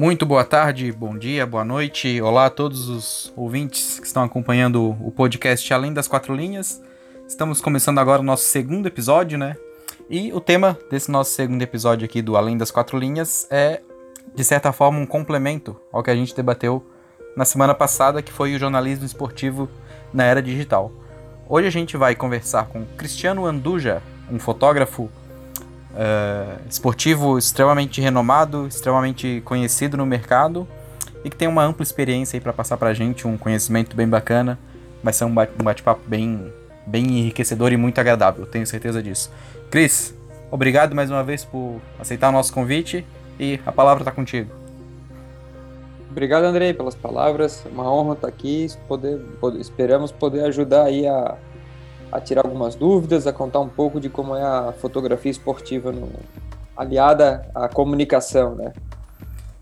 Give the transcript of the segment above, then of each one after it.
Muito boa tarde, bom dia, boa noite. Olá a todos os ouvintes que estão acompanhando o podcast Além das Quatro Linhas. Estamos começando agora o nosso segundo episódio, né? E o tema desse nosso segundo episódio aqui do Além das Quatro Linhas é, de certa forma, um complemento ao que a gente debateu na semana passada, que foi o jornalismo esportivo na era digital. Hoje a gente vai conversar com Cristiano Anduja, um fotógrafo uh, esportivo extremamente renomado, extremamente conhecido no mercado e que tem uma ampla experiência aí para passar para a gente, um conhecimento bem bacana. Vai ser um bate-papo bem, bem enriquecedor e muito agradável, tenho certeza disso. Cris, obrigado mais uma vez por aceitar o nosso convite e a palavra está contigo. Obrigado, Andrei, pelas palavras. É uma honra estar aqui. Poder, poder, esperamos poder ajudar aí a, a tirar algumas dúvidas, a contar um pouco de como é a fotografia esportiva no, aliada à comunicação, né?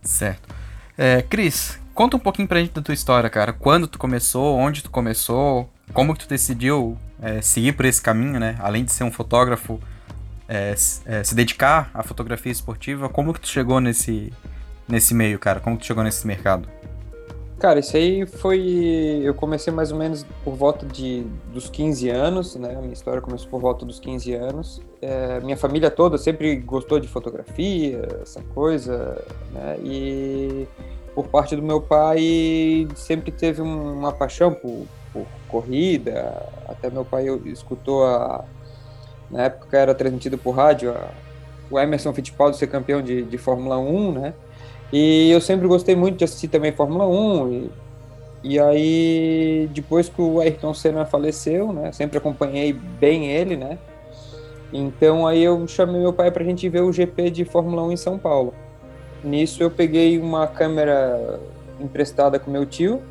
Certo. É, Cris, conta um pouquinho pra gente da tua história, cara. Quando tu começou, onde tu começou, como que tu decidiu é, seguir por esse caminho, né? Além de ser um fotógrafo, é, é, se dedicar à fotografia esportiva, como que tu chegou nesse, nesse meio, cara? Como que tu chegou nesse mercado? Cara, isso aí foi. Eu comecei mais ou menos por volta de, dos 15 anos, né? A minha história começou por volta dos 15 anos. É, minha família toda sempre gostou de fotografia, essa coisa, né? E por parte do meu pai, sempre teve uma paixão por, por corrida. Até meu pai escutou a. Na época era transmitido por rádio a, o Emerson Fittipaldi ser campeão de, de Fórmula 1, né? E eu sempre gostei muito de assistir também Fórmula 1. E, e aí, depois que o Ayrton Senna faleceu, né? Sempre acompanhei bem ele, né? Então aí eu chamei meu pai para a gente ver o GP de Fórmula 1 em São Paulo. Nisso eu peguei uma câmera emprestada com meu tio,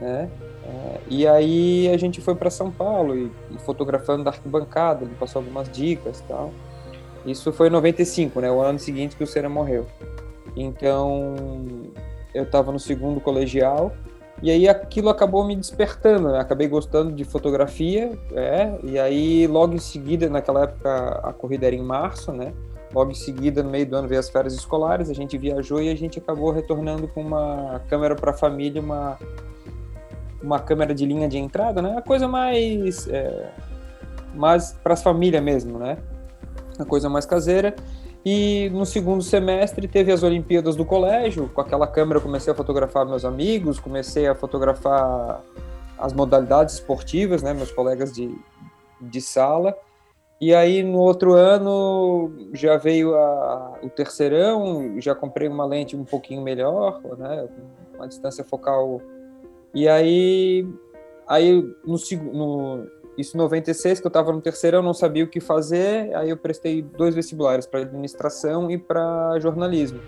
né? É, e aí a gente foi para São Paulo e, e, fotografando da arquibancada, ele passou algumas dicas tal. Isso foi em 95, né? O ano seguinte que o Senna morreu. Então, eu estava no segundo colegial e aí aquilo acabou me despertando, né? Acabei gostando de fotografia, é, e aí logo em seguida, naquela época a corrida era em março, né? Logo em seguida, no meio do ano, veio as férias escolares, a gente viajou e a gente acabou retornando com uma câmera para a família, uma, uma câmera de linha de entrada, né? A coisa mais, é, mais para as famílias mesmo, né? A coisa mais caseira. E no segundo semestre teve as Olimpíadas do colégio. Com aquela câmera eu comecei a fotografar meus amigos, comecei a fotografar as modalidades esportivas, né, meus colegas de, de sala. E aí no outro ano já veio a, o terceirão, já comprei uma lente um pouquinho melhor, né, uma distância focal. E aí, aí no, no isso em 96, que eu estava no terceiro, eu não sabia o que fazer, aí eu prestei dois vestibulares para administração e para jornalismo,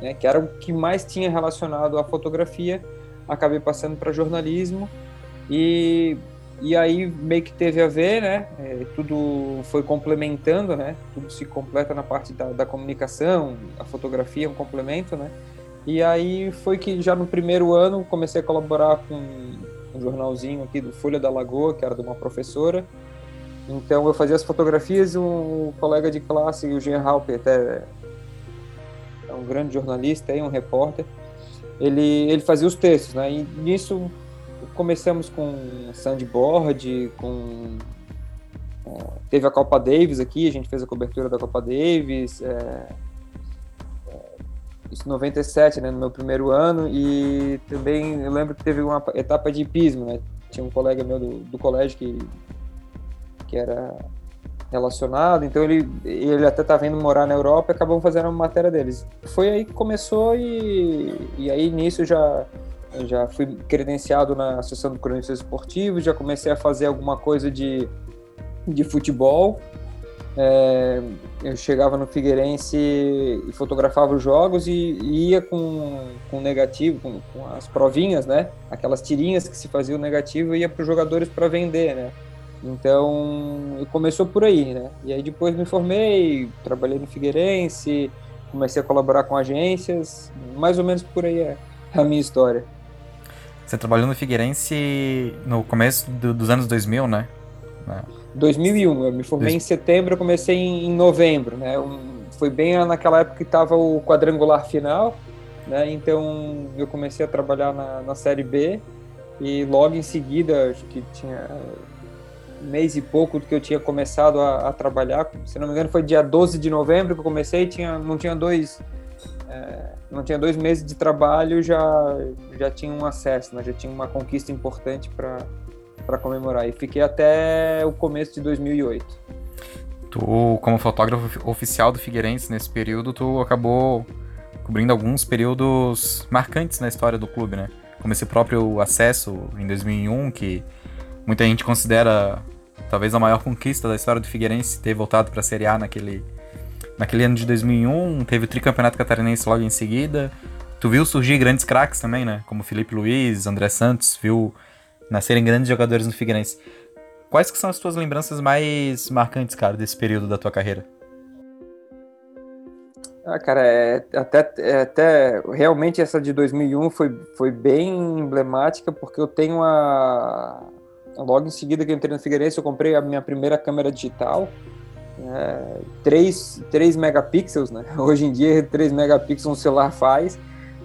né, que era o que mais tinha relacionado à fotografia. Acabei passando para jornalismo e e aí meio que teve a ver, né? É, tudo foi complementando, né? Tudo se completa na parte da, da comunicação, a fotografia é um complemento, né? E aí foi que já no primeiro ano comecei a colaborar com jornalzinho aqui do Folha da Lagoa, que era de uma professora. Então eu fazia as fotografias e um colega de classe, o Jean Halper, até é um grande jornalista e um repórter, ele, ele fazia os textos, né? E nisso começamos com sandboard, com é, teve a Copa Davis aqui, a gente fez a cobertura da Copa Davis, é, isso em 97, né, no meu primeiro ano, e também eu lembro que teve uma etapa de hipismo, né, tinha um colega meu do, do colégio que, que era relacionado, então ele, ele até estava vindo morar na Europa e acabamos fazendo uma matéria deles. Foi aí que começou e, e aí nisso já já fui credenciado na Associação de Cronistas Esportivos, já comecei a fazer alguma coisa de, de futebol, é, eu chegava no Figueirense e fotografava os jogos e, e ia com, com negativo, com, com, as provinhas, né? Aquelas tirinhas que se fazia o negativo ia para os jogadores para vender, né? Então, começou por aí, né? E aí depois me formei, trabalhei no Figueirense, comecei a colaborar com agências, mais ou menos por aí é a minha história. Você trabalhou no Figueirense no começo do, dos anos 2000, né? 2001, eu me formei em setembro, eu comecei em, novembro, né? Um, foi bem naquela época que estava o quadrangular final, né? Então eu comecei a trabalhar na, na Série B e logo em seguida, acho que tinha um mês e pouco que eu tinha começado a, a, trabalhar, se não me engano foi dia 12 de novembro que eu comecei, tinha, não tinha dois é, não tinha dois meses de trabalho, já, já tinha um acesso, né? já tinha uma conquista importante para comemorar. E fiquei até o começo de 2008. Tu, como fotógrafo oficial do Figueirense nesse período, tu acabou cobrindo alguns períodos marcantes na história do clube, né? Como esse próprio acesso em 2001, que muita gente considera talvez a maior conquista da história do Figueirense ter voltado para a Série A naquele, naquele ano de 2001. Teve o tricampeonato catarinense logo em seguida. Tu viu surgir grandes craques também, né? Como Felipe Luiz, André Santos, viu nascerem grandes jogadores no Figueirense. Quais que são as tuas lembranças mais marcantes, cara, desse período da tua carreira? Ah, cara, é, até, é, até realmente essa de 2001 foi, foi bem emblemática, porque eu tenho a. Logo em seguida que eu entrei no Figueirense, eu comprei a minha primeira câmera digital, é, 3, 3 megapixels, né? Hoje em dia, 3 megapixels um celular faz,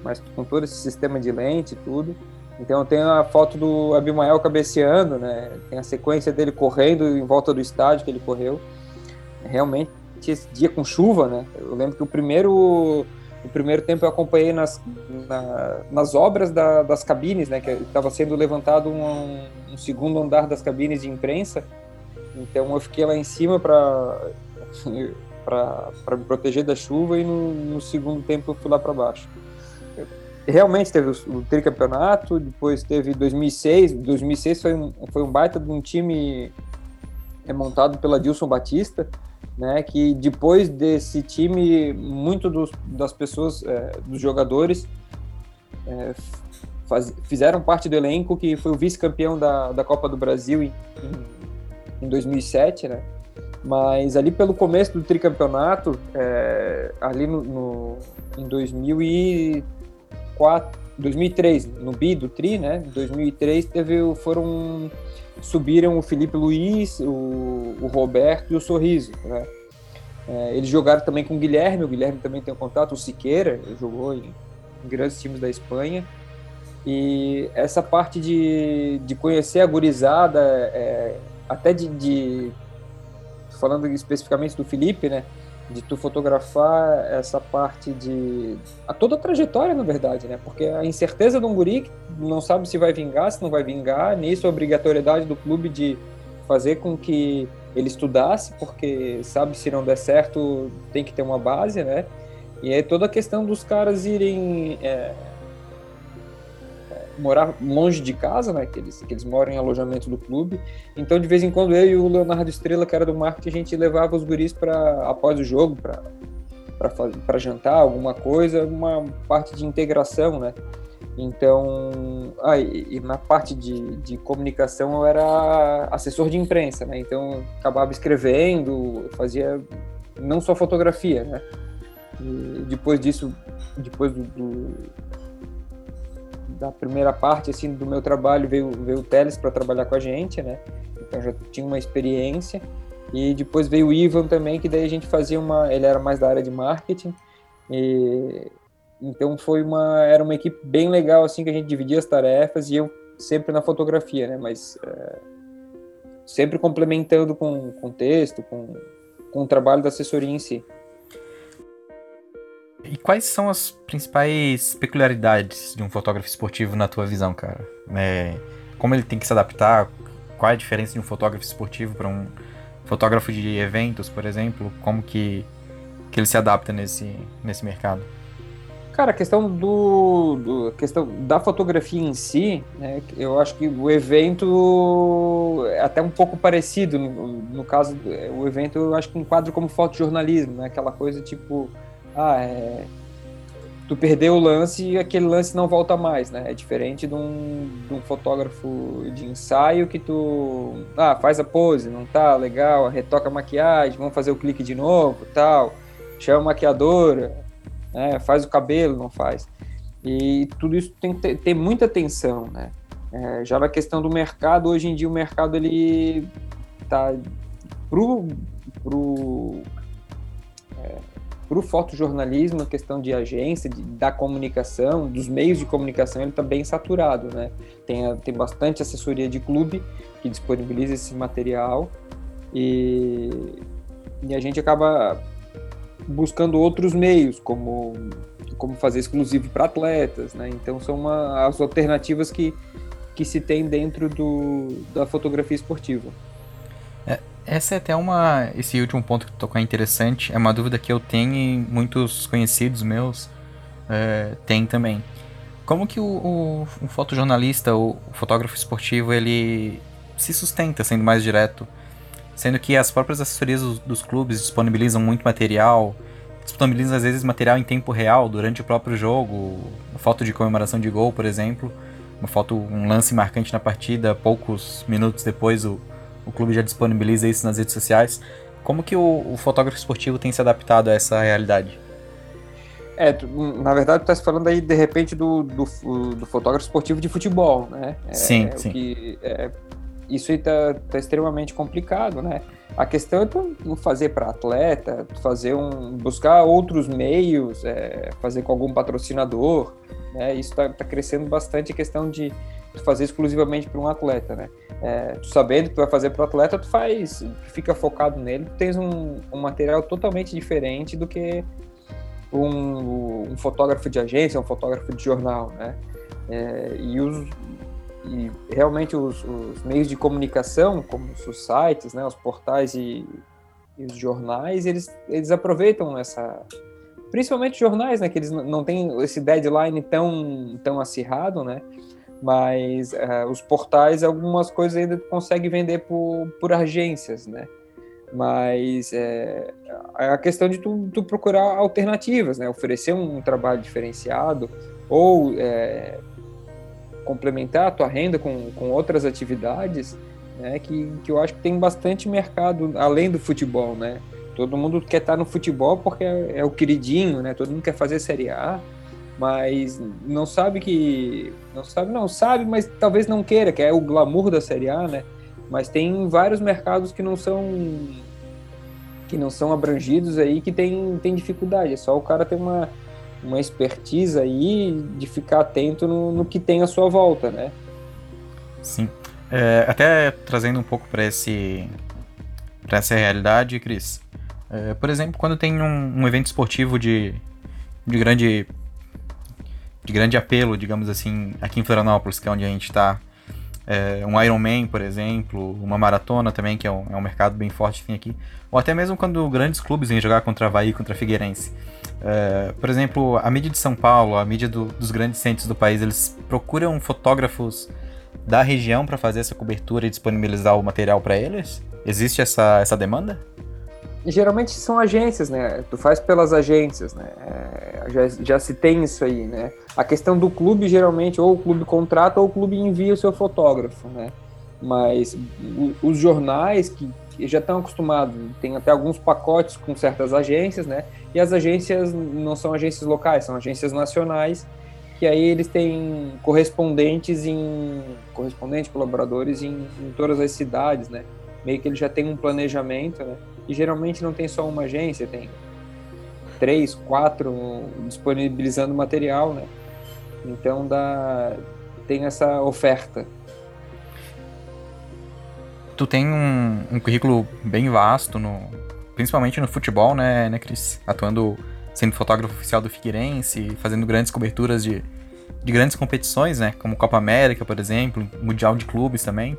mas com todo esse sistema de lente e tudo. Então tenho a foto do Abimael cabeceando, né? Tem a sequência dele correndo em volta do estádio que ele correu. Realmente esse dia com chuva, né? Eu lembro que o primeiro o primeiro tempo eu acompanhei nas, na, nas obras da, das cabines, né? Que estava sendo levantado um, um, segundo andar das cabines de imprensa. Então eu fiquei lá em cima para para me proteger da chuva e no, no, segundo tempo eu fui lá para baixo. Realmente teve o, o tricampeonato, depois teve 2006. 2006 foi um, foi um baita de um time é montado pela Dilson Batista né? Que depois desse time, muito dos, das pessoas, é, dos jogadores, é, faz, fizeram parte do elenco que foi o vice-campeão da, da Copa do Brasil em, em, em 2007, né? Mas ali pelo começo do tricampeonato, é, ali no, no, em 2004, 2003, no bi do tri, né? Em 2003 teve, foram subiram o Felipe Luiz, o, o Roberto e o Sorriso. Né? É, eles jogaram também com o Guilherme, o Guilherme também tem um contato, o Siqueira, jogou em, em, grandes times da Espanha. E essa parte de, de conhecer a gurizada, é, até de, de, falando especificamente do Felipe, né? De tu fotografar essa parte de a toda a trajetória na verdade né? Porque a incerteza de um guri que não sabe se vai vingar se não vai vingar nisso a obrigatoriedade do clube de fazer com que ele estudasse porque sabe se não der certo tem que ter uma base né? E aí toda a questão dos caras irem é, morar longe de casa, né? Que eles, que eles moram em alojamento do clube. Então, de vez em quando, eu e o Leonardo Estrela, que era do marketing, a gente levava os guris para após o jogo, para jantar, alguma coisa, uma parte de integração, né? Então, ah, e, e, na parte de, de comunicação eu era assessor de imprensa, né? Então, acabava escrevendo, fazia não só fotografia, né? E depois disso, depois do, do da primeira parte assim do meu trabalho veio, veio o Teles para trabalhar com a gente, né? Então já tinha uma experiência. E depois veio o Ivan também, que daí a gente fazia uma, ele era mais da área de marketing. E então foi uma era uma equipe bem legal assim que a gente dividia as tarefas e eu sempre na fotografia, né? Mas é, sempre complementando com, com texto, com, com o trabalho da assessoria em si. E quais são as principais peculiaridades de um fotógrafo esportivo na tua visão, cara? É, como ele tem que se adaptar? Qual é a diferença de um fotógrafo esportivo para um fotógrafo de eventos, por exemplo? Como que, que ele se adapta nesse, nesse mercado? Cara, a questão do, do questão da fotografia em si, né, eu acho que o evento é até um pouco parecido. No, no caso, o evento eu acho que enquadra como fotojornalismo, né, aquela coisa tipo ah, é, tu perdeu o lance e aquele lance não volta mais, né? É diferente de um, de um, fotógrafo de ensaio que tu, ah, faz a pose, não tá legal, retoca a maquiagem, vamos fazer o clique de novo, tal, chama a maquiadora, né? faz o cabelo, não faz. E tudo isso tem que ter, ter muita atenção, né? É, já na questão do mercado, hoje em dia o mercado ele tá pro, pro é, para o fotojornalismo, a questão de agência, de, da comunicação, dos meios de comunicação, ele está bem saturado, né? Tem, tem bastante assessoria de clube que disponibiliza esse material e, e a gente acaba buscando outros meios, como, como fazer exclusivo para atletas, né? Então são uma, as alternativas que, que se tem dentro do, da fotografia esportiva. Essa é até uma. Esse último ponto que tu tocou é interessante. É uma dúvida que eu tenho e muitos conhecidos meus é, têm também. Como que o, o, o fotojornalista, o, o fotógrafo esportivo, ele se sustenta sendo mais direto? Sendo que as próprias assessorias dos, dos clubes disponibilizam muito material, disponibilizam às vezes material em tempo real durante o próprio jogo, foto de comemoração de gol, por exemplo, uma foto, um lance marcante na partida, poucos minutos depois o, o clube já disponibiliza isso nas redes sociais. Como que o, o fotógrafo esportivo tem se adaptado a essa realidade? É, tu, na verdade, tu tá falando aí, de repente, do, do, do fotógrafo esportivo de futebol, né? É, sim, é, sim. Que, é, isso aí tá, tá, extremamente complicado, né? A questão é tu fazer para atleta, fazer um, buscar outros meios, é, fazer com algum patrocinador, né? Isso está tá crescendo bastante a questão de fazer exclusivamente para um atleta, né? É, tu sabendo que tu vai fazer para o atleta, tu faz, fica focado nele, tu tens um, um material totalmente diferente do que um, um, fotógrafo de agência, um fotógrafo de jornal, né? É, e, os, e realmente os, os, meios de comunicação, como os sites, né, os portais e, e, os jornais, eles, eles aproveitam essa, principalmente jornais, né, que eles não têm esse deadline tão, tão acirrado, né, mas uh, os portais, algumas coisas ainda consegue vender por, por agências, né, mas é, a questão de tu, tu, procurar alternativas, né, oferecer um, um trabalho diferenciado ou é, complementar a tua renda com, com outras atividades, né, que, que eu acho que tem bastante mercado além do futebol, né, todo mundo quer estar no futebol porque é, é o queridinho, né, todo mundo quer fazer Série A, mas não sabe que não sabe não sabe mas talvez não queira que é o glamour da série A né? Mas tem vários mercados que não são que não são abrangidos aí que tem, tem dificuldade. É só o cara ter uma uma expertise aí de ficar atento no, no que tem à sua volta né? Sim. É, até trazendo um pouco para esse para essa realidade Cris é, por exemplo quando tem um, um evento esportivo de de grande de grande apelo, digamos assim, aqui em Florianópolis, que é onde a gente está. É, um Ironman, por exemplo, uma maratona também, que é um, é um mercado bem forte que tem aqui. Ou até mesmo quando grandes clubes vêm jogar contra Havaí, contra Figueirense. É, por exemplo, a mídia de São Paulo, a mídia do, dos grandes centros do país, eles procuram fotógrafos da região para fazer essa cobertura e disponibilizar o material para eles? Existe essa, essa demanda? Geralmente são agências, né? Tu faz pelas agências, né? É, já, já se tem isso aí, né? A questão do clube, geralmente, ou o clube contrata ou o clube envia o seu fotógrafo, né? Mas os jornais que já estão acostumados, tem até alguns pacotes com certas agências, né? E as agências não são agências locais, são agências nacionais, que aí eles têm correspondentes em correspondentes, colaboradores em, em todas as cidades, né? Meio que ele já tem um planejamento, né? E geralmente não tem só uma agência, tem três, quatro disponibilizando material, né? Então dá, tem essa oferta. Tu tem um, um currículo bem vasto, no, principalmente no futebol, né, né, Cris? Atuando sendo fotógrafo oficial do Figueirense, fazendo grandes coberturas de, de grandes competições, né? Como Copa América, por exemplo, Mundial de Clubes também.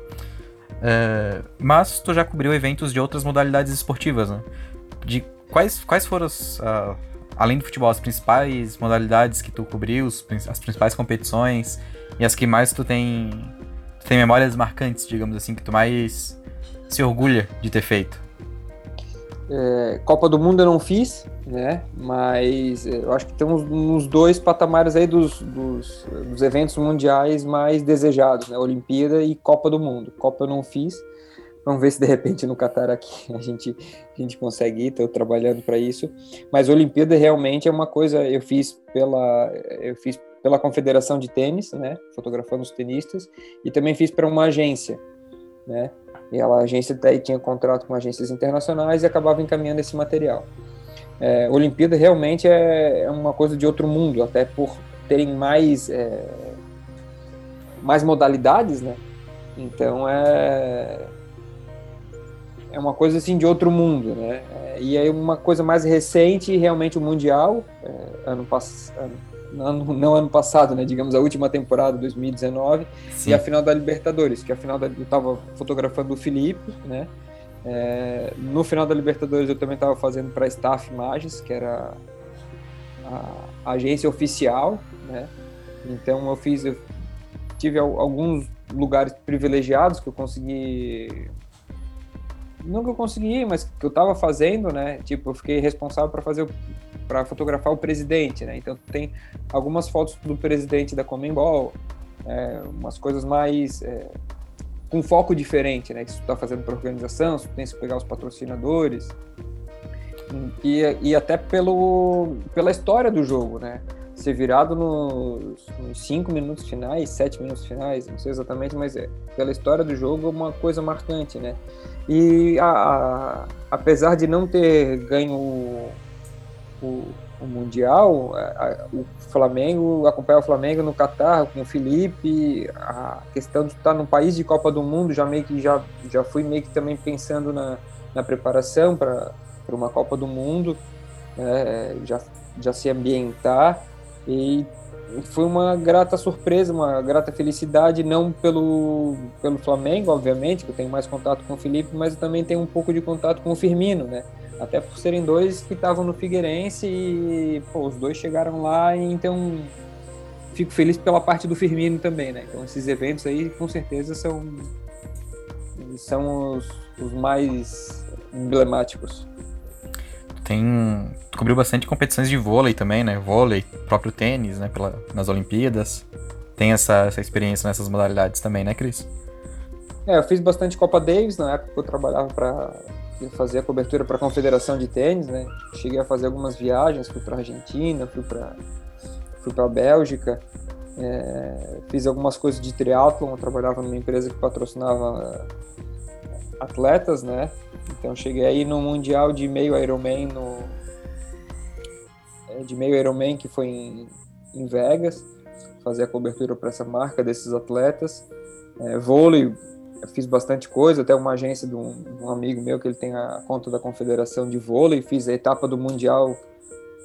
Uh, mas tu já cobriu eventos de outras modalidades esportivas, né? De quais, quais foram, as, uh, além do futebol, as principais modalidades que tu cobriu, as principais competições e as que mais tu tem, tu tem memórias marcantes, digamos assim, que tu mais se orgulha de ter feito? É, Copa do Mundo eu não fiz, né? Mas eu acho que temos nos dois patamares aí dos, dos, dos, eventos mundiais mais desejados, né? Olimpíada e Copa do Mundo. Copa eu não fiz. Vamos ver se de repente no Qatar aqui a gente, a gente consegue ir, estou trabalhando para isso. Mas Olimpíada realmente é uma coisa, eu fiz pela, eu fiz pela Confederação de Tênis, né? Fotografando os tenistas, e também fiz para uma agência, né? E ela, a agência daí tinha contrato com agências internacionais e acabava encaminhando esse material. É, Olimpíada realmente é, é, uma coisa de outro mundo, até por terem mais, é, mais modalidades, né? Então é, é uma coisa assim de outro mundo, né? É, e aí uma coisa mais recente, realmente o Mundial, é, ano passado, ano, não ano passado, né? Digamos a última temporada, 2019, Sim. e a final da Libertadores, que a final da, eu estava fotografando o Felipe, né? É, no final da Libertadores eu também estava fazendo para a Staff Imagens, que era a, agência oficial, né? Então eu fiz, eu tive alguns lugares privilegiados que eu consegui eu consegui, mas que eu estava fazendo, né? Tipo, eu fiquei responsável para fazer para fotografar o presidente, né? Então tem algumas fotos do presidente da Comembol, é, umas coisas mais é, com foco diferente, né? Que está fazendo para organização, você tem que pegar os patrocinadores e, e até pelo pela história do jogo, né? Ser virado nos, nos cinco minutos finais, sete minutos finais, não sei exatamente, mas é pela história do jogo é uma coisa marcante, né? E a, a, apesar de não ter ganho o, o, Mundial, a, o Flamengo, acompanhar o Flamengo no Catar com o Felipe, a questão de estar num país de Copa do Mundo, já meio que já, já fui meio que também pensando na, na preparação para uma Copa do Mundo, né, já, já se ambientar. E foi uma grata surpresa, uma grata felicidade, não pelo, pelo Flamengo, obviamente, que eu tenho mais contato com o Felipe, mas eu também tenho um pouco de contato com o Firmino, né? Até por serem dois que estavam no Figueirense e, pô, os dois chegaram lá, e então fico feliz pela parte do Firmino também, né? Então esses eventos aí, com certeza, são, são os, os mais emblemáticos tem cobriu bastante competições de vôlei também, né? Vôlei, próprio tênis, né? Pela, nas Olimpíadas. Tem essa, essa experiência nessas modalidades também, né, Cris? É, eu fiz bastante Copa Davis na época que eu trabalhava para fazer a cobertura para a Confederação de Tênis, né? Cheguei a fazer algumas viagens, fui para Argentina, fui para fui para Bélgica, é, fiz algumas coisas de triatlon, eu trabalhava numa empresa que patrocinava atletas, né? Então cheguei aí no mundial de meio Ironman no é, de meio Ironman que foi em, em Vegas, fazer a cobertura para essa marca desses atletas. É, vôlei, fiz bastante coisa, até uma agência de um, de um, amigo meu que ele tem a conta da Confederação de Vôlei, fiz a etapa do mundial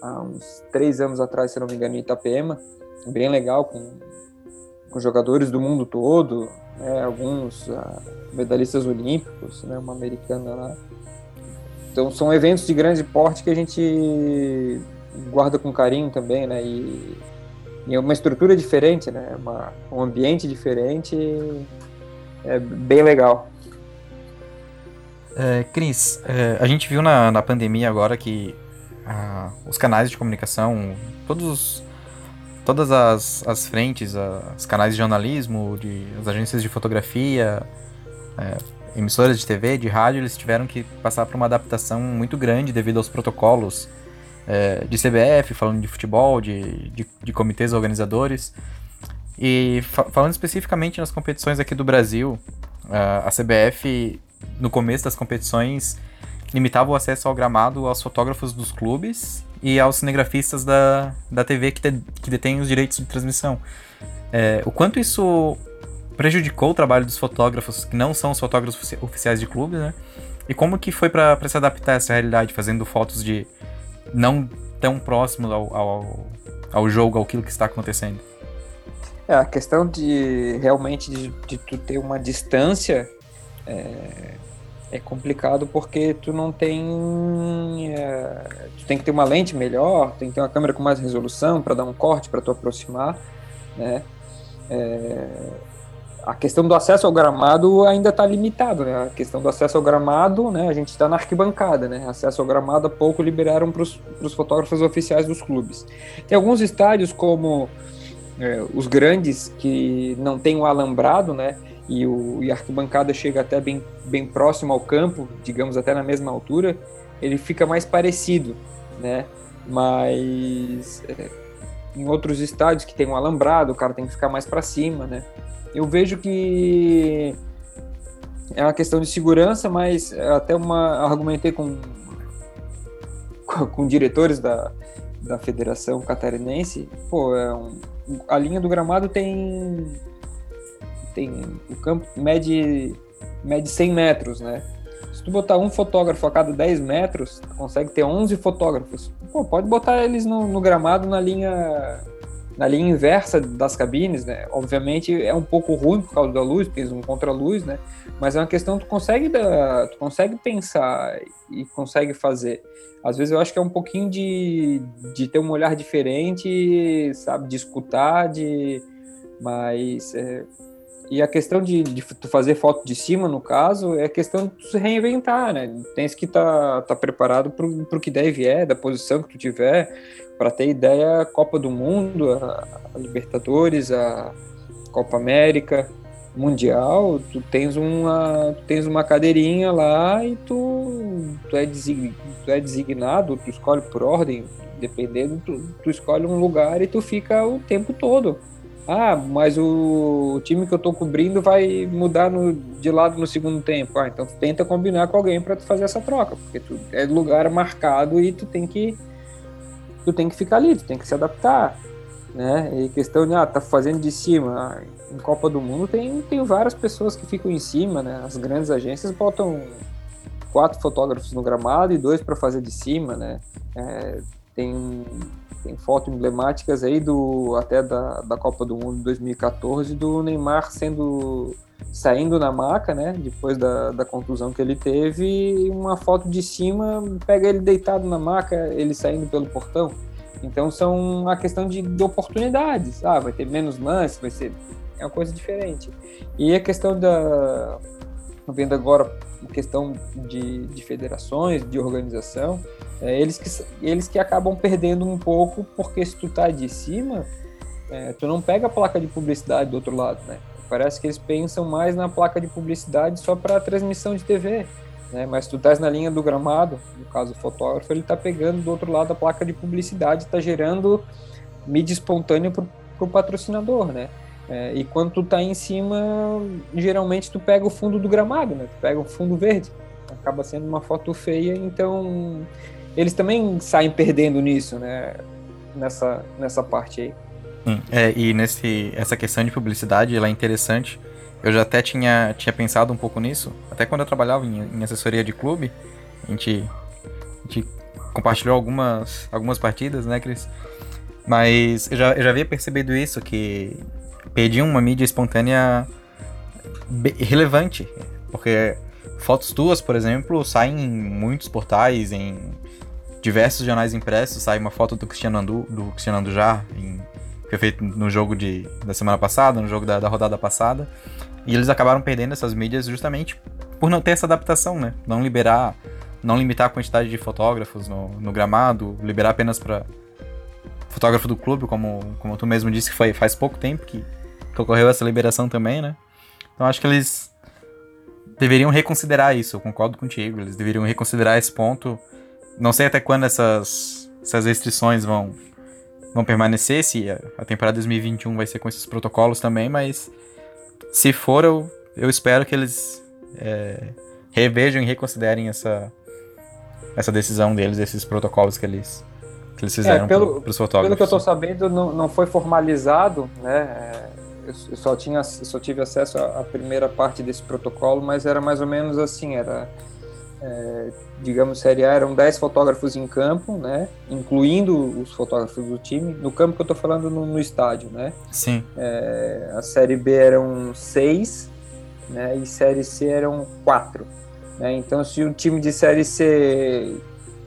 há uns três anos atrás, se não me engano, em Itapema, bem legal com, com jogadores do mundo todo, né, alguns uh, medalhistas olímpicos, né, uma americana lá. Então são eventos de grande porte que a gente guarda com carinho também, né? E, e é uma estrutura diferente, né? Uma, um ambiente diferente, é bem legal. É, Cris, é, a gente viu na, na pandemia agora que ah, os canais de comunicação, todos todas as, as frentes, os canais de jornalismo, de, as agências de fotografia, é, emissoras de TV, de rádio, eles tiveram que passar por uma adaptação muito grande devido aos protocolos é, de CBF, falando de futebol, de, de, de comitês organizadores. E fa falando especificamente nas competições aqui do Brasil, a CBF, no começo das competições, limitava o acesso ao gramado aos fotógrafos dos clubes e aos cinegrafistas da, da TV que, que detêm os direitos de transmissão. É, o quanto isso prejudicou o trabalho dos fotógrafos que não são os fotógrafos oficiais de clubes, né? E como que foi para se adaptar a essa realidade, fazendo fotos de não tão próximos ao, ao, ao jogo, ao que está acontecendo? É, a questão de realmente de, de tu ter uma distância é, é complicado porque tu não tem. É, tu tem que ter uma lente melhor, tem que ter uma câmera com mais resolução para dar um corte, para tu aproximar, né? É, a questão do acesso ao gramado ainda está limitado, né? A questão do acesso ao gramado, né? A gente está na arquibancada, né? Acesso ao gramado há pouco liberaram para os fotógrafos oficiais dos clubes. Tem alguns estádios como é, os grandes que não tem o alambrado, né? E, o, e a arquibancada chega até bem, bem próximo ao campo, digamos até na mesma altura, ele fica mais parecido, né? Mas é, em outros estádios que tem um alambrado, o cara tem que ficar mais para cima, né? Eu vejo que é uma questão de segurança, mas até uma argumentei com com diretores da, da Federação Catarinense, pô, é um, a linha do gramado tem tem o campo mede mede 100 metros, né? Se tu botar um fotógrafo a cada 10 metros, tu consegue ter 11 fotógrafos. Pô, pode botar eles no, no gramado na linha na linha inversa das cabines, né? Obviamente é um pouco ruim por causa da luz, eles um contra-luz, né? Mas é uma questão que tu consegue, dar, tu consegue pensar e consegue fazer. Às vezes eu acho que é um pouquinho de, de ter um olhar diferente, sabe? De escutar, de... Mas... É... E a questão de, de fazer foto de cima, no caso, é questão de se reinventar, né? Tens que estar tá, tá preparado para o que deve é, da posição que tu tiver para ter ideia, a Copa do Mundo, a, a Libertadores, a Copa América, Mundial, tu tens uma, tens uma cadeirinha lá e tu, tu, é, design, tu é designado, tu escolhe por ordem, dependendo, tu, tu escolhe um lugar e tu fica o tempo todo. Ah, mas o, time que eu tô cobrindo vai mudar no, de lado no segundo tempo. Ah, então tenta combinar com alguém para tu fazer essa troca, porque tu é lugar marcado e tu tem que tu tem que ficar ali, tu tem que se adaptar, né? E questão de, ah, tá fazendo de cima. Em Copa do Mundo tem, tem várias pessoas que ficam em cima, né? As grandes agências botam quatro fotógrafos no gramado e dois para fazer de cima, né? É, tem, tem fotos emblemáticas aí do até da, da Copa do Mundo 2014 do Neymar sendo saindo na maca, né? Depois da, da contusão que ele teve, uma foto de cima pega ele deitado na maca, ele saindo pelo portão. Então são uma questão de, de oportunidades. Ah, vai ter menos lance, vai ser é uma coisa diferente. E a questão da vendo agora questão de, de federações, de organização, é, eles, que, eles que acabam perdendo um pouco, porque se tu tá de cima, é, tu não pega a placa de publicidade do outro lado, né? Parece que eles pensam mais na placa de publicidade só para transmissão de TV. Né? Mas tu estás na linha do gramado, no caso o fotógrafo, ele está pegando do outro lado a placa de publicidade, está gerando mídia espontânea para o patrocinador, né? É, e quando tu tá em cima, geralmente tu pega o fundo do gramado, né? Tu pega o fundo verde. Acaba sendo uma foto feia, então eles também saem perdendo nisso, né? Nessa, nessa parte aí. Sim, é, e nesse, essa questão de publicidade, ela é interessante. Eu já até tinha, tinha pensado um pouco nisso, até quando eu trabalhava em, em assessoria de clube, a gente, a gente compartilhou algumas, algumas partidas, né, Cris? Mas eu já, eu já havia percebido isso, que pedir uma mídia espontânea relevante, porque fotos tuas, por exemplo, saem em muitos portais, em diversos jornais impressos, sai uma foto do Cristiano Andu, do Cristiano Andujar em foi feito no jogo de, da semana passada, no jogo da, da rodada passada. E eles acabaram perdendo essas mídias justamente por não ter essa adaptação, né? Não liberar, não limitar a quantidade de fotógrafos no, no gramado, liberar apenas para fotógrafo do clube, como, como tu mesmo disse que foi faz pouco tempo que, que ocorreu essa liberação também, né? Então acho que eles deveriam reconsiderar isso, eu concordo contigo, eles deveriam reconsiderar esse ponto. Não sei até quando essas, essas restrições vão, vão permanecer, se a, temporada 2021 vai ser com esses protocolos também, mas se for, eu, eu espero que eles é, revejam e reconsiderem essa, essa decisão deles, esses protocolos que eles, que eles fizeram é, para os fotógrafos. Pelo que eu estou sabendo, não, não foi formalizado, né? É, eu só, tinha, eu só tive acesso à, primeira parte desse protocolo, mas era mais ou menos assim, era é, digamos, Série A eram 10 fotógrafos em campo, né? Incluindo os fotógrafos do time. No campo que eu tô falando no, no estádio, né? Sim. É, a Série B eram 6, né? E Série C eram 4. Né? Então, se o time de Série C,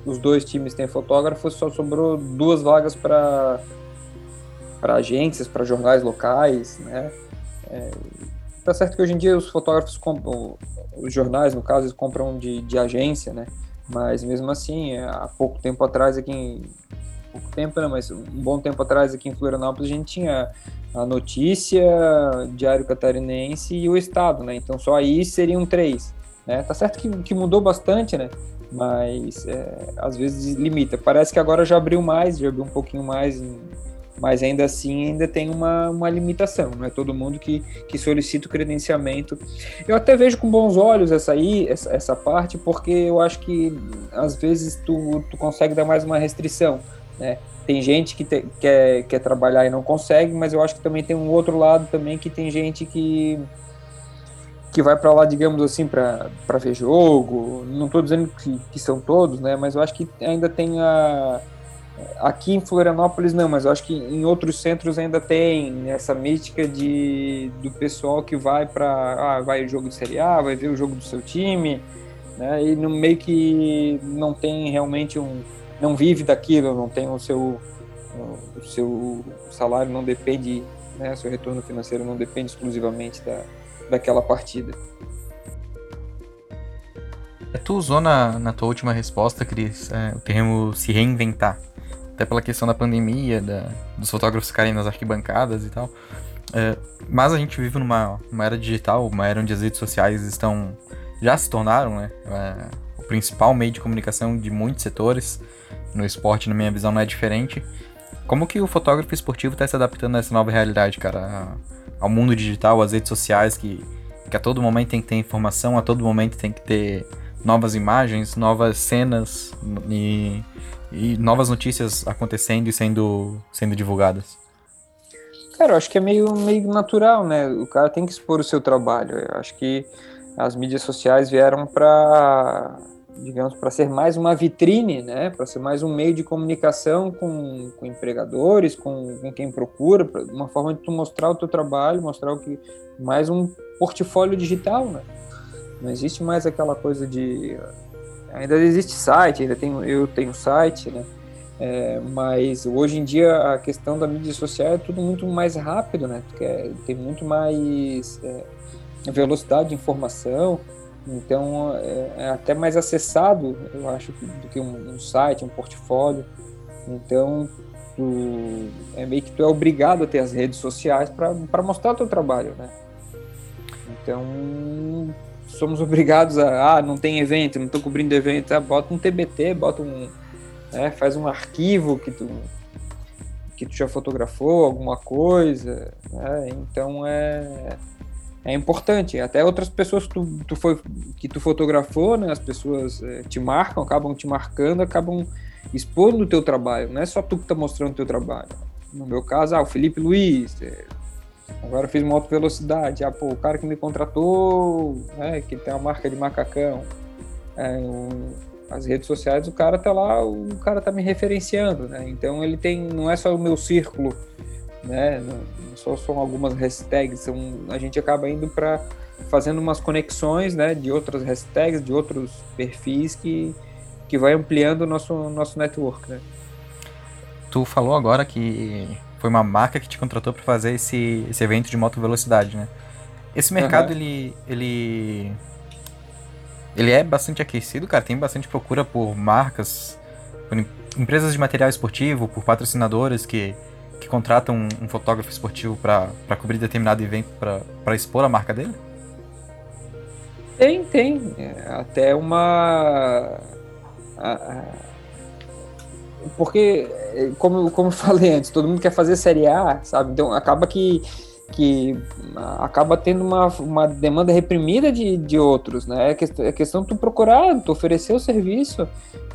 os dois times têm fotógrafos, só sobrou duas vagas para para agências, para jornais locais, né? É, tá certo que hoje em dia os fotógrafos compram, os jornais, no caso, eles compram de, de agência, né? Mas mesmo assim, há pouco tempo atrás aqui em, pouco tempo, né, mas um bom tempo atrás aqui em Florianópolis a gente tinha a notícia, Diário Catarinense e o Estado, né? Então só aí seriam três, né? Tá certo que, que mudou bastante, né? Mas é, às vezes limita. Parece que agora já abriu mais, já abriu um pouquinho mais em, mas ainda assim ainda tem uma, uma limitação, não é todo mundo que, que solicita o credenciamento. Eu até vejo com bons olhos essa aí, essa, essa parte, porque eu acho que às vezes tu, tu consegue dar mais uma restrição, né? Tem gente que te, quer, quer trabalhar e não consegue, mas eu acho que também tem um outro lado também que tem gente que que vai para lá, digamos assim, para ver jogo. Não estou dizendo que, que são todos, né? Mas eu acho que ainda tem a Aqui em Florianópolis não, mas eu acho que em outros centros ainda tem essa mística de do pessoal que vai para ah, vai o jogo de Série A, vai ver o jogo do seu time, né? E no meio que não tem realmente um não vive daquilo, não tem o seu o seu salário não depende, né, seu retorno financeiro não depende exclusivamente da, daquela partida. Tu usou na, na tua última resposta, Cris, é, o termo se reinventar até pela questão da pandemia, da, dos fotógrafos ficarem nas arquibancadas e tal. É, mas a gente vive numa uma era digital, uma era onde as redes sociais estão já se tornaram né, é, o principal meio de comunicação de muitos setores. No esporte, na minha visão, não é diferente. Como que o fotógrafo esportivo está se adaptando a essa nova realidade, cara? Ao mundo digital, às redes sociais, que, que a todo momento tem que ter informação, a todo momento tem que ter novas imagens, novas cenas e e novas notícias acontecendo e sendo, sendo divulgadas? Cara, eu acho que é meio, meio natural, né? O cara tem que expor o seu trabalho. Eu acho que as mídias sociais vieram para, digamos, para ser mais uma vitrine, né? Para ser mais um meio de comunicação com, com empregadores, com, com quem procura, uma forma de tu mostrar o teu trabalho, mostrar o que mais um portfólio digital, né? Não existe mais aquela coisa de ainda existe site, ainda tenho, eu tenho site, né? É, mas hoje em dia a questão da mídia social é tudo muito mais rápido, né? Porque tem muito mais é, velocidade de informação, então é, é, até mais acessado, eu acho, do que um, um site, um portfólio. Então tu, é meio que tu é obrigado a ter as redes sociais para mostrar teu trabalho, né? Então somos obrigados a, ah, não tem evento, não estou cobrindo evento, ah, bota um TBT, bota um, né, faz um arquivo que tu que tu já fotografou alguma coisa, né? então é é importante. Até outras pessoas que tu, tu foi que tu fotografou, né? As pessoas é, te marcam, acabam te marcando, acabam expondo o teu trabalho. Não é só tu que está mostrando o teu trabalho. No meu caso, ah, o Felipe Luiz, é, Agora fiz uma alta velocidade. Ah, pô, o cara que me contratou, né, que tem a marca de macacão. É, um, as redes sociais, o cara tá lá, o cara tá me referenciando, né? Então ele tem, não é só o meu círculo, né? Não, só são algumas hashtags, são, a gente acaba indo para fazendo umas conexões, né, de outras hashtags, de outros perfis que que vai ampliando o nosso nosso network, né? Tu falou agora que foi uma marca que te contratou para fazer esse, esse evento de moto velocidade, né? Esse mercado, uhum. ele, ele. Ele é bastante aquecido, cara. Tem bastante procura por marcas, por empresas de material esportivo, por patrocinadores que, que contratam um, um fotógrafo esportivo para cobrir determinado evento para expor a marca dele? Tem, tem. É, até uma. A, a porque, como, como eu falei antes, todo mundo quer fazer Série A, sabe? Então acaba que, que acaba tendo uma, uma demanda reprimida de, de outros, né? É questão, é questão tu procurar, tu oferecer o serviço,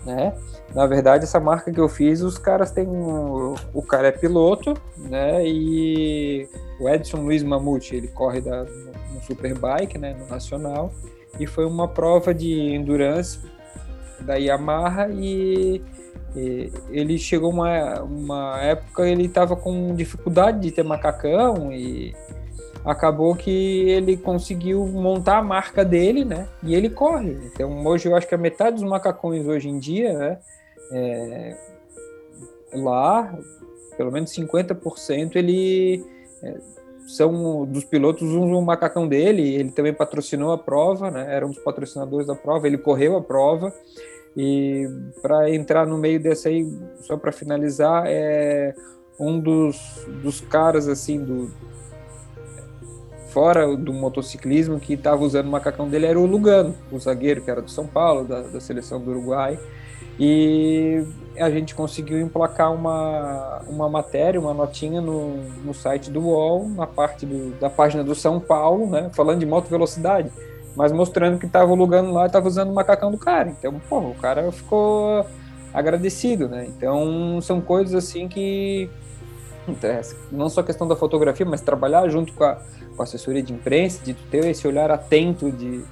né? Na verdade, essa marca que eu fiz, os caras têm. O, o cara é piloto, né? E o Edson Luiz Mamute, ele corre da, no Superbike, né? No Nacional. E foi uma prova de endurance da Yamaha e ele chegou uma, uma época ele estava com dificuldade de ter macacão e acabou que ele conseguiu montar a marca dele, né? E ele corre. Então hoje eu acho que a metade dos macacões hoje em dia, né? É, lá, pelo menos 50% ele é, são dos pilotos usam o macacão dele. Ele também patrocinou a prova, né? Era um dos patrocinadores da prova. Ele correu a prova e para entrar no meio dessa aí, só para finalizar, é um dos, dos caras assim do fora do motociclismo que estava usando o macacão dele era o Lugano, o zagueiro que era do São Paulo, da, da seleção do Uruguai. E a gente conseguiu emplacar uma, uma matéria, uma notinha no, no site do UOL, na parte do, da página do São Paulo, né, falando de moto velocidade, mas mostrando que estava alugando lá e estava usando o macacão do cara. Então, pô, o cara ficou agradecido, né? Então, são coisas assim que não só a questão da fotografia, mas trabalhar junto com a, com a assessoria de imprensa, de ter esse olhar atento de,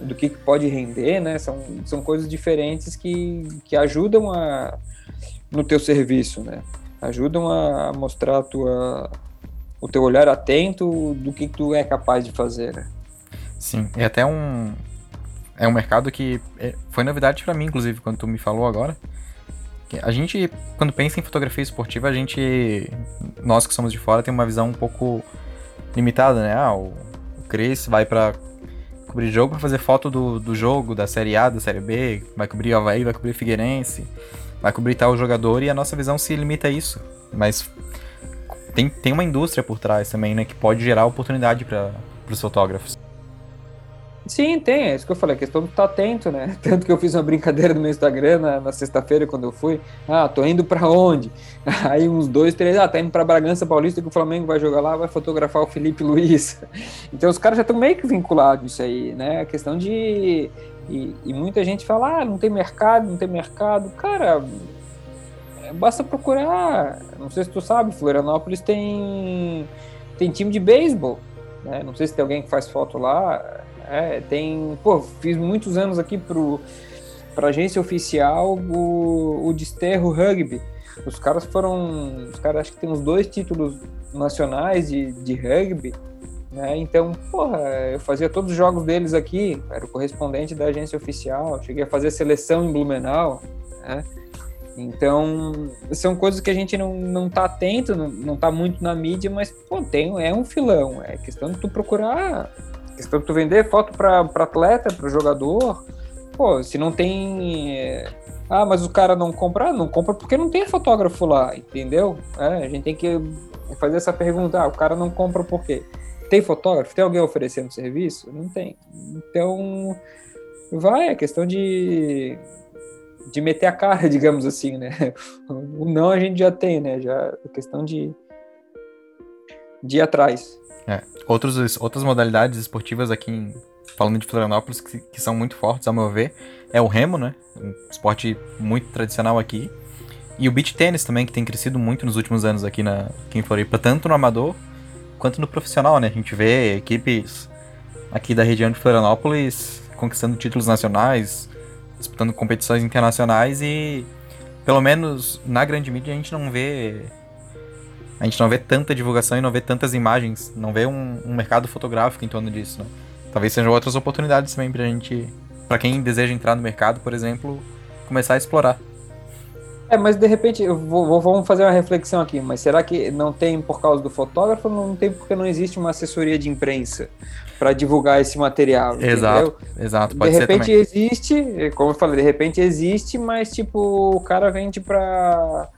do que, pode render, né? São, são coisas diferentes que, que ajudam a, no teu serviço, né? Ajudam a mostrar a tua, o teu olhar atento do que, que tu é capaz de fazer, né? Sim, é até um é um mercado que é, foi novidade para mim, inclusive, quando tu me falou agora. A gente, quando pensa em fotografia esportiva, a gente, nós que somos de fora, tem uma visão um pouco limitada, né? Ah, o, Chris vai para cobrir jogo para fazer foto do, do jogo, da Série A, da Série B, vai cobrir Havaí, vai cobrir Figueirense, vai cobrir tal jogador e a nossa visão se limita a isso. Mas tem, tem uma indústria por trás também, né, que pode gerar oportunidade para os fotógrafos. Sim, tem, é isso que eu falei, a questão de estar tá atento, né? Tanto que eu fiz uma brincadeira no meu Instagram na, na sexta-feira, quando eu fui. Ah, tô indo para onde? Aí uns dois, três, ah, tá indo para Bragança Paulista que o Flamengo vai jogar lá, vai fotografar o Felipe Luiz. Então os caras já estão meio que vinculados isso aí, né? A questão de. E, e, muita gente fala, ah, não tem mercado, não tem mercado. Cara, basta procurar. Não sei se tu sabe, Florianópolis tem, tem time de beisebol. Né? Não sei se tem alguém que faz foto lá é, tem, pô, fiz muitos anos aqui pro para agência oficial o, o Desterro Rugby. Os caras foram, os caras acho que tem uns dois títulos nacionais de, de rugby, né? Então, porra, eu fazia todos os jogos deles aqui, era o correspondente da agência oficial, cheguei a fazer seleção em Blumenau, né? Então, são coisas que a gente não, não tá atento, não, não tá muito na mídia, mas, pô, tem, é um filão. É questão de tu procurar de tu vender foto para atleta, para jogador, pô, se não tem. É, ah, mas o cara não compra, não compra porque não tem fotógrafo lá, entendeu? É, a gente tem que fazer essa pergunta: ah, o cara não compra por quê? Tem fotógrafo? Tem alguém oferecendo serviço? Não tem. Então, vai, é questão de, de meter a cara, digamos assim, né? O não a gente já tem, né? Já é questão de, de ir atrás. É. Outros, outras modalidades esportivas aqui, em, falando de Florianópolis, que, que, são muito fortes, ao meu ver, é o remo, né? Um esporte muito tradicional aqui. E o beach tênis também, que tem crescido muito nos últimos anos aqui, na, aqui em Floripa, tanto no amador quanto no profissional, né? A gente vê equipes aqui da região de Florianópolis conquistando títulos nacionais, disputando competições internacionais e, pelo menos na grande mídia, a gente não vê a gente não vê tanta divulgação e não vê tantas imagens, não vê um, um mercado fotográfico em torno disso, né? Talvez sejam outras oportunidades também pra gente, para quem deseja entrar no mercado, por exemplo, começar a explorar. É, mas de repente, vou, vamos fazer uma reflexão aqui, mas será que não tem por causa do fotógrafo não tem porque não existe uma assessoria de imprensa para divulgar esse material? Exato, entendeu? exato. Pode de repente existe, como eu falei, de repente existe, mas tipo, o cara vende para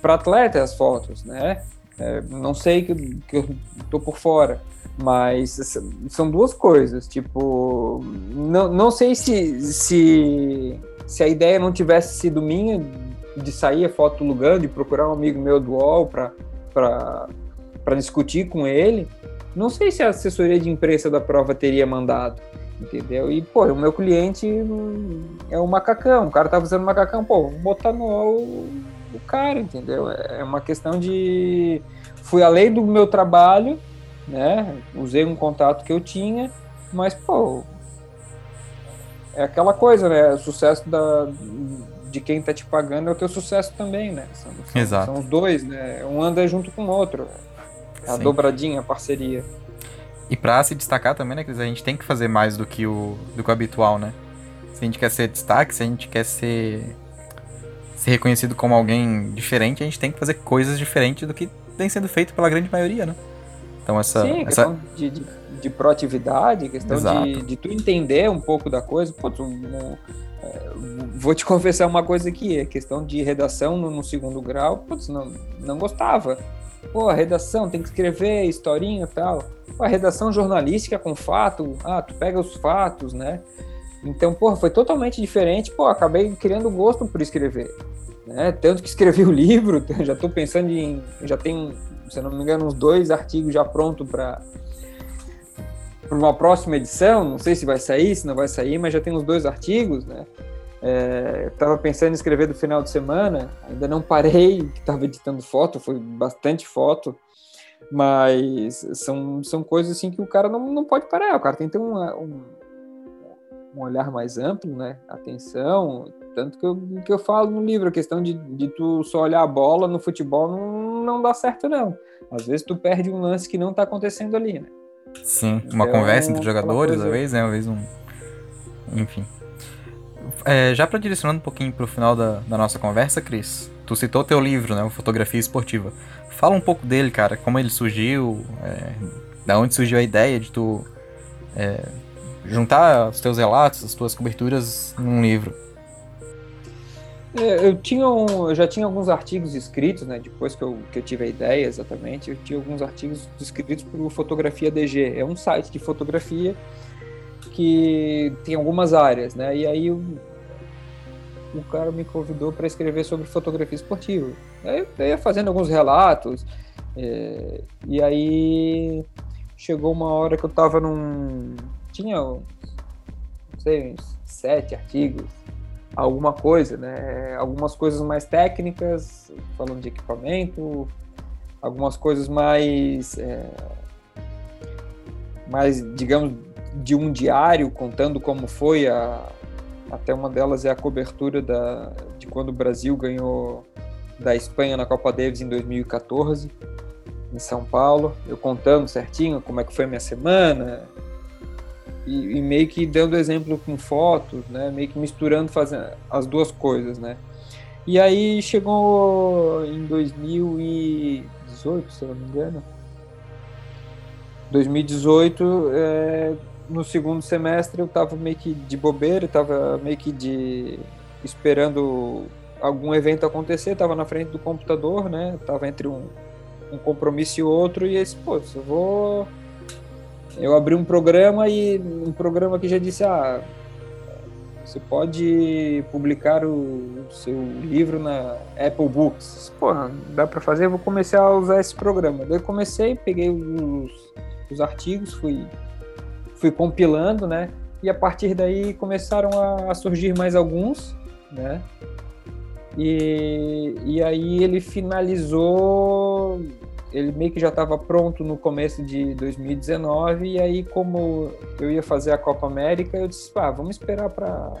para atleta as fotos, né? É, não sei que, que eu tô por fora, mas são duas coisas. Tipo, não, não sei se, se, se a ideia não tivesse sido minha de sair a foto do lugar, de procurar um amigo meu do UOL para discutir com ele, não sei se a assessoria de imprensa da prova teria mandado, entendeu? E, pô, o meu cliente é um macacão, o cara tá usando macacão, pô, vou botar no UOL o cara, entendeu? É uma questão de. Fui além do meu trabalho, né? Usei um contato que eu tinha, mas, pô. É aquela coisa, né? O sucesso da, de quem tá te pagando é o teu sucesso também, né? São, são, Exato. são os dois, né? Um anda junto com o outro. É a Sim. dobradinha, a parceria. E pra se destacar também, né, Cris? A gente tem que fazer mais do que o, do que o habitual, né? Se a gente quer ser destaque, se a gente quer ser ser reconhecido como alguém diferente, a gente tem que fazer coisas diferentes do que tem sendo feito pela grande maioria, né? Então essa. Sim, essa... questão de, de, de, proatividade, questão de, de tu entender um pouco da coisa. Pô, tu, é, vou te confessar uma coisa aqui, é questão de redação no, no segundo grau, putz, não, não gostava. Pô, a redação tem que escrever historinha e tal. Pô, a redação jornalística com fato, ah, tu pega os fatos, né? Então, porra, foi totalmente diferente. Pô, acabei criando gosto por escrever. Né? Tanto que escrevi o livro, já estou pensando em. Já tem, se não me engano, uns dois artigos já prontos para uma próxima edição, não sei se vai sair, se não vai sair, mas já tem uns dois artigos, né? É, estava pensando em escrever do final de semana, ainda não parei, estava editando foto, foi bastante foto, mas são, são coisas assim que o cara não, não pode parar, o cara tem que ter uma, um, um olhar mais amplo, né? Atenção, tanto que eu, que eu falo no livro, a questão de, de tu só olhar a bola no futebol não, não dá certo, não. Às vezes tu perde um lance que não está acontecendo ali, né? Sim, uma então, conversa entre jogadores, coisa... às vezes, né? Às vezes um. Enfim. É, já para direcionando um pouquinho pro final da, da nossa conversa, Cris, tu citou teu livro, né? Fotografia Esportiva. Fala um pouco dele, cara, como ele surgiu, é, da onde surgiu a ideia de tu é, juntar os teus relatos, as tuas coberturas num livro. É, eu, tinha um, eu já tinha alguns artigos escritos, né? Depois que eu, que eu tive a ideia exatamente, eu tinha alguns artigos escritos para Fotografia DG. É um site de fotografia que tem algumas áreas, né? E aí o, o cara me convidou para escrever sobre fotografia esportiva. Aí eu ia fazendo alguns relatos, é, e aí chegou uma hora que eu estava num. Tinha, não sei, uns sete artigos alguma coisa, né? Algumas coisas mais técnicas, falando de equipamento, algumas coisas mais, é, mais, digamos, de um diário, contando como foi a, até uma delas é a cobertura da, de quando o Brasil ganhou da Espanha na Copa Davis em 2014 em São Paulo, eu contando certinho como é que foi a minha semana, e, e, meio que dando exemplo com fotos, né? Meio que misturando fazendo as duas coisas, né? E aí chegou em 2018, se eu não me engano. 2018, é, no segundo semestre eu estava meio que de bobeira, estava meio que de esperando algum evento acontecer, estava na frente do computador, né? Tava entre um, um compromisso e outro e esse, pô, eu vou eu abri um programa e um programa que já disse, ah, você pode publicar o seu livro na Apple Books. Porra, dá para fazer, eu vou começar a usar esse programa. Daí comecei, peguei os, os artigos, fui, fui compilando, né? E a partir daí começaram a, a surgir mais alguns, né? E, e aí ele finalizou ele meio que já estava pronto no começo de 2019 e aí como eu ia fazer a Copa América eu disse ah, vamos esperar para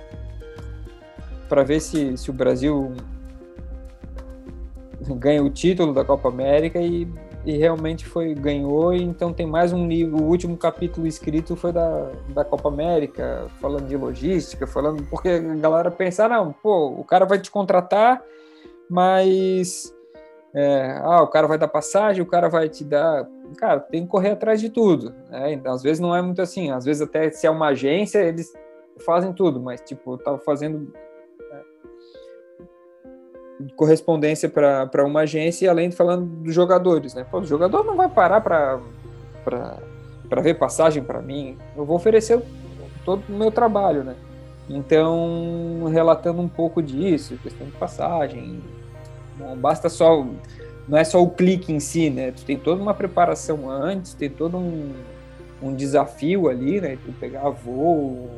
para ver se, se o Brasil ganha o título da Copa América. E, e realmente foi ganhou. E então tem mais um livro o último capítulo escrito foi da, da Copa América falando de logística falando porque a galera pensa não pô o cara vai te contratar mas é, ah, o cara vai dar passagem, o cara vai te dar. Cara, tem que correr atrás de tudo. Né? Então, às vezes não é muito assim. Às vezes, até se é uma agência, eles fazem tudo, mas, tipo, eu tava fazendo né, correspondência para uma agência e além de falando dos jogadores, né? Pô, o jogador não vai parar para ver passagem para mim. Eu vou oferecer todo o meu trabalho, né? Então, relatando um pouco disso, questão de passagem, não basta só. Não é só o clique em si, né? Tu tem toda uma preparação antes, tem todo um, um desafio ali, né? Tu pegar voo,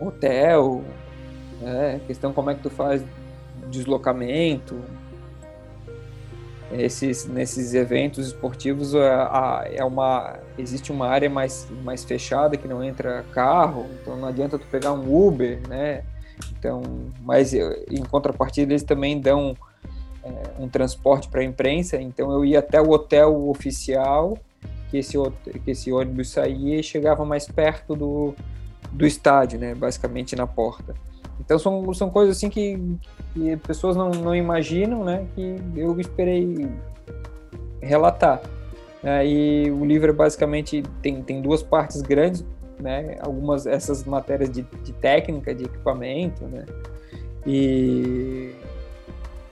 hotel, né? questão como é que tu faz deslocamento. Esses, nesses eventos esportivos é uma existe uma área mais, mais fechada que não entra carro, então não adianta tu pegar um Uber, né? Então, mas em contrapartida eles também dão é, um transporte para a imprensa. Então eu ia até o hotel oficial, que esse, que esse ônibus saía e chegava mais perto do, do estádio, né? Basicamente na porta. Então são, são coisas assim que, que pessoas não, não imaginam, né? Que eu esperei relatar. É, e o livro basicamente tem, tem duas partes grandes né? Algumas essas matérias de, de técnica, de equipamento, né? E,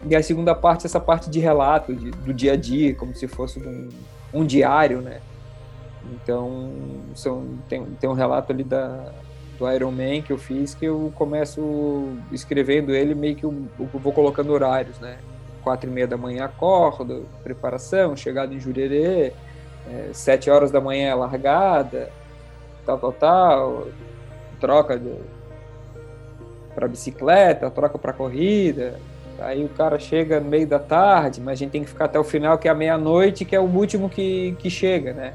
e a segunda parte, essa parte de relato de, do dia a dia, como se fosse um, um diário, né? Então, são, tem, tem um relato ali da, do Iron Man que eu fiz, que eu começo escrevendo ele, meio que eu, eu vou colocando horários, né? Quatro e meia da manhã acordo, preparação, chegada em Jurerê, é, sete horas da manhã largada, tal, tal, tal, troca para bicicleta, troca para corrida, aí o cara chega no meio da tarde, mas a gente tem que ficar até o final, que é a meia-noite, que é o último que, que chega, né?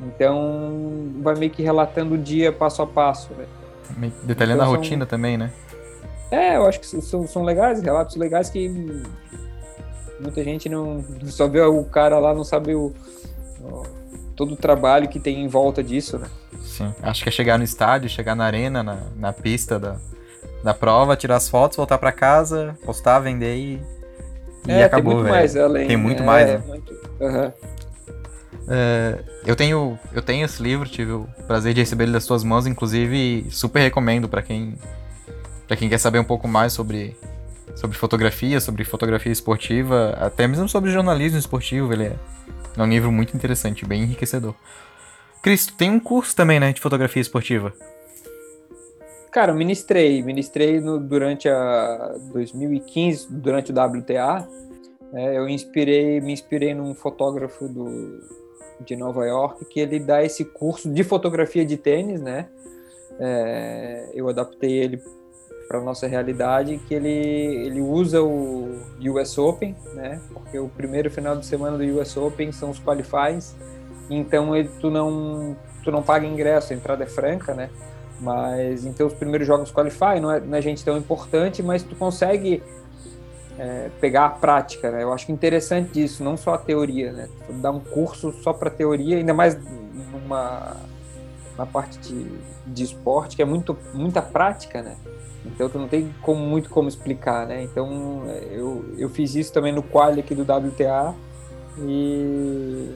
Então, vai meio que relatando o dia passo a passo, né? Detalhando então, a rotina são... também, né? É, eu acho que são, são legais, relatos legais que muita gente não só vê o cara lá, não sabe o, o, todo o trabalho que tem em volta disso, né? Sim, acho que é chegar no estádio, chegar na arena, na, na pista da, da prova, tirar as fotos, voltar para casa, postar, vender e, e é, acabou, tem muito véio. mais além. Tem muito é, mais, né? Muito... Uhum. É, eu tenho eu tenho esse livro, tive o prazer de receber ele das suas mãos, inclusive super recomendo para quem para quem quer saber um pouco mais sobre sobre fotografia, sobre fotografia esportiva, até mesmo sobre jornalismo esportivo, ele é, é um livro muito interessante, bem enriquecedor. Cristo, tem um curso também, né, de fotografia esportiva. Cara, eu ministrei, ministrei no, durante a 2015, durante o WTA. É, eu inspirei, me inspirei num fotógrafo do, de Nova York que ele dá esse curso de fotografia de tênis, né? É, eu adaptei ele para nossa realidade que ele ele usa o US Open, né? Porque o primeiro final de semana do US Open são os qualifies, então ele, tu não tu não paga ingresso, a entrada é franca, né? Mas então os primeiros jogos qualify não é, não é gente tão importante, mas tu consegue é, pegar a prática, né? Eu acho interessante isso, não só a teoria, né? Dar um curso só para teoria, ainda mais numa na parte de, de esporte, que é muito, muita prática, né? Então tu não tem como, muito como explicar, né? Então eu, eu fiz isso também no quali aqui do WTA e,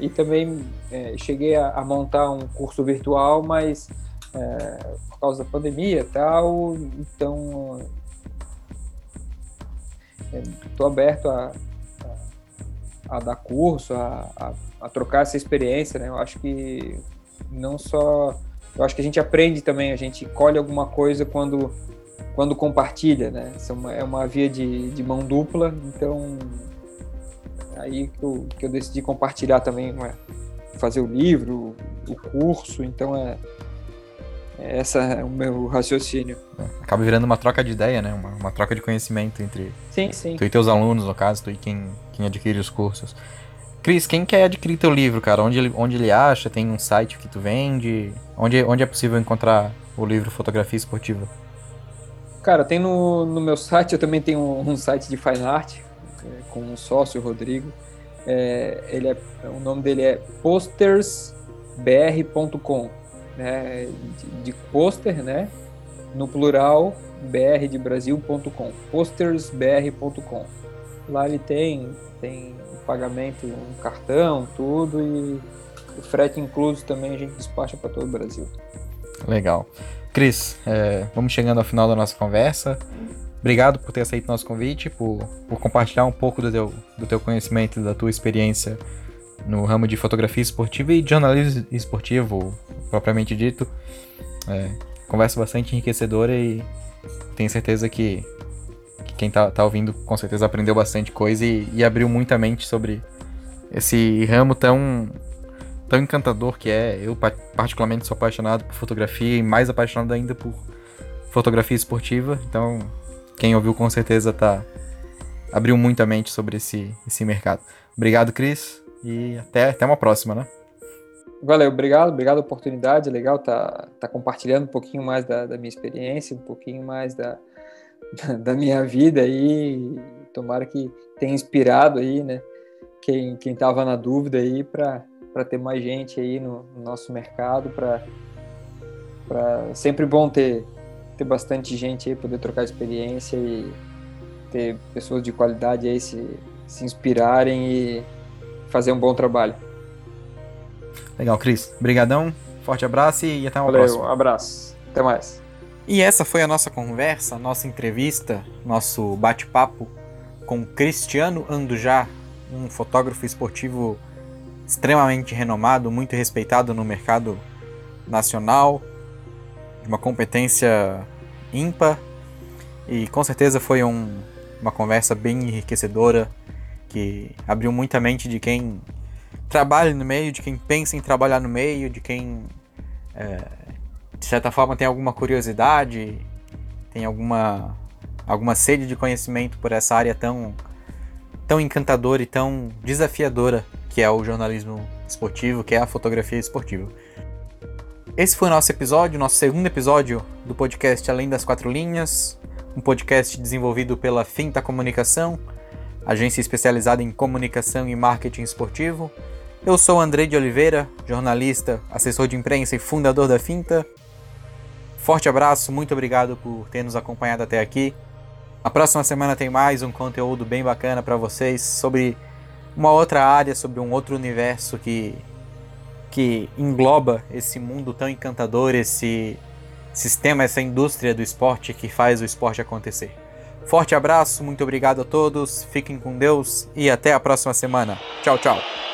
e também é, cheguei a, a, montar um curso virtual, mas é, por causa da pandemia e tal, então estou aberto a, a, a, dar curso, a, a, trocar essa experiência, né? Eu acho que não só... Eu acho que a gente aprende também, a gente colhe alguma coisa quando, quando compartilha, né? É uma, é uma via de, de mão dupla, então aí que eu, que eu decidi compartilhar também, né? fazer o livro, o curso, então é essa é o meu raciocínio. Acaba virando uma troca de ideia, né? Uma, uma troca de conhecimento entre sim, sim. tu e teus alunos, no caso, tu e quem, quem adquire os cursos. Cris, quem quer adquirir teu livro, cara? Onde ele, onde ele acha? Tem um site que tu vende? Onde, onde é possível encontrar o livro Fotografia Esportiva? Cara, tem no, no meu site, eu também tenho um, um site de fine art, é, com um sócio, o Rodrigo. É, ele é, o nome dele é postersbr.com né, de, de pôster, né, no plural, br de Brasil.com, postersbr.com. Lá ele tem, tem pagamento, um cartão, tudo e o frete incluso também a gente despacha para todo o Brasil. Legal. Cris, é, vamos chegando ao final da nossa conversa. Obrigado por ter aceito nosso convite, por, por compartilhar um pouco do teu, do teu conhecimento, da tua experiência no ramo de fotografia esportiva e jornalismo esportivo, propriamente dito. É, conversa bastante enriquecedora e tenho certeza que, que quem tá, tá, ouvindo com certeza aprendeu bastante coisa e, e, abriu muita mente sobre esse ramo tão, tão encantador que é. Eu, particularmente, sou apaixonado por fotografia e mais apaixonado ainda por fotografia esportiva. Então, quem ouviu com certeza tá abriu muita mente sobre esse, esse mercado. Obrigado, Cris. E até, até uma próxima, né? Valeu, obrigado, obrigado a oportunidade. Legal tá, tá compartilhando um pouquinho mais da, da minha experiência, um pouquinho mais da, da minha vida aí. Tomara que tenha inspirado aí, né? Quem, quem tava na dúvida aí para ter mais gente aí no, no nosso mercado, para sempre bom ter, ter bastante gente aí, poder trocar experiência e ter pessoas de qualidade aí se, se inspirarem e fazer um bom trabalho. Legal, Cris. Obrigadão, forte abraço e até uma Valeu, próxima. um abraço. Até mais. E essa foi a nossa conversa, nossa entrevista, nosso bate-papo com Cristiano Andujá, um fotógrafo esportivo extremamente renomado, muito respeitado no mercado nacional. De uma competência ímpar e com certeza foi um, uma conversa bem enriquecedora que abriu muita mente de quem trabalha no meio, de quem pensa em trabalhar no meio, de quem é, de certa forma tem alguma curiosidade, tem alguma alguma sede de conhecimento por essa área tão tão encantadora e tão desafiadora que é o jornalismo esportivo, que é a fotografia esportiva. Esse foi o nosso episódio, nosso segundo episódio do podcast Além das Quatro Linhas, um podcast desenvolvido pela Finta Comunicação, agência especializada em comunicação e marketing esportivo. Eu sou André de Oliveira, jornalista, assessor de imprensa e fundador da Finta. Forte abraço, muito obrigado por ter nos acompanhado até aqui. A próxima semana tem mais um conteúdo bem bacana para vocês sobre uma outra área, sobre um outro universo que que engloba esse mundo tão encantador, esse sistema, essa indústria do esporte que faz o esporte acontecer. Forte abraço, muito obrigado a todos, fiquem com Deus e até a próxima semana. Tchau, tchau.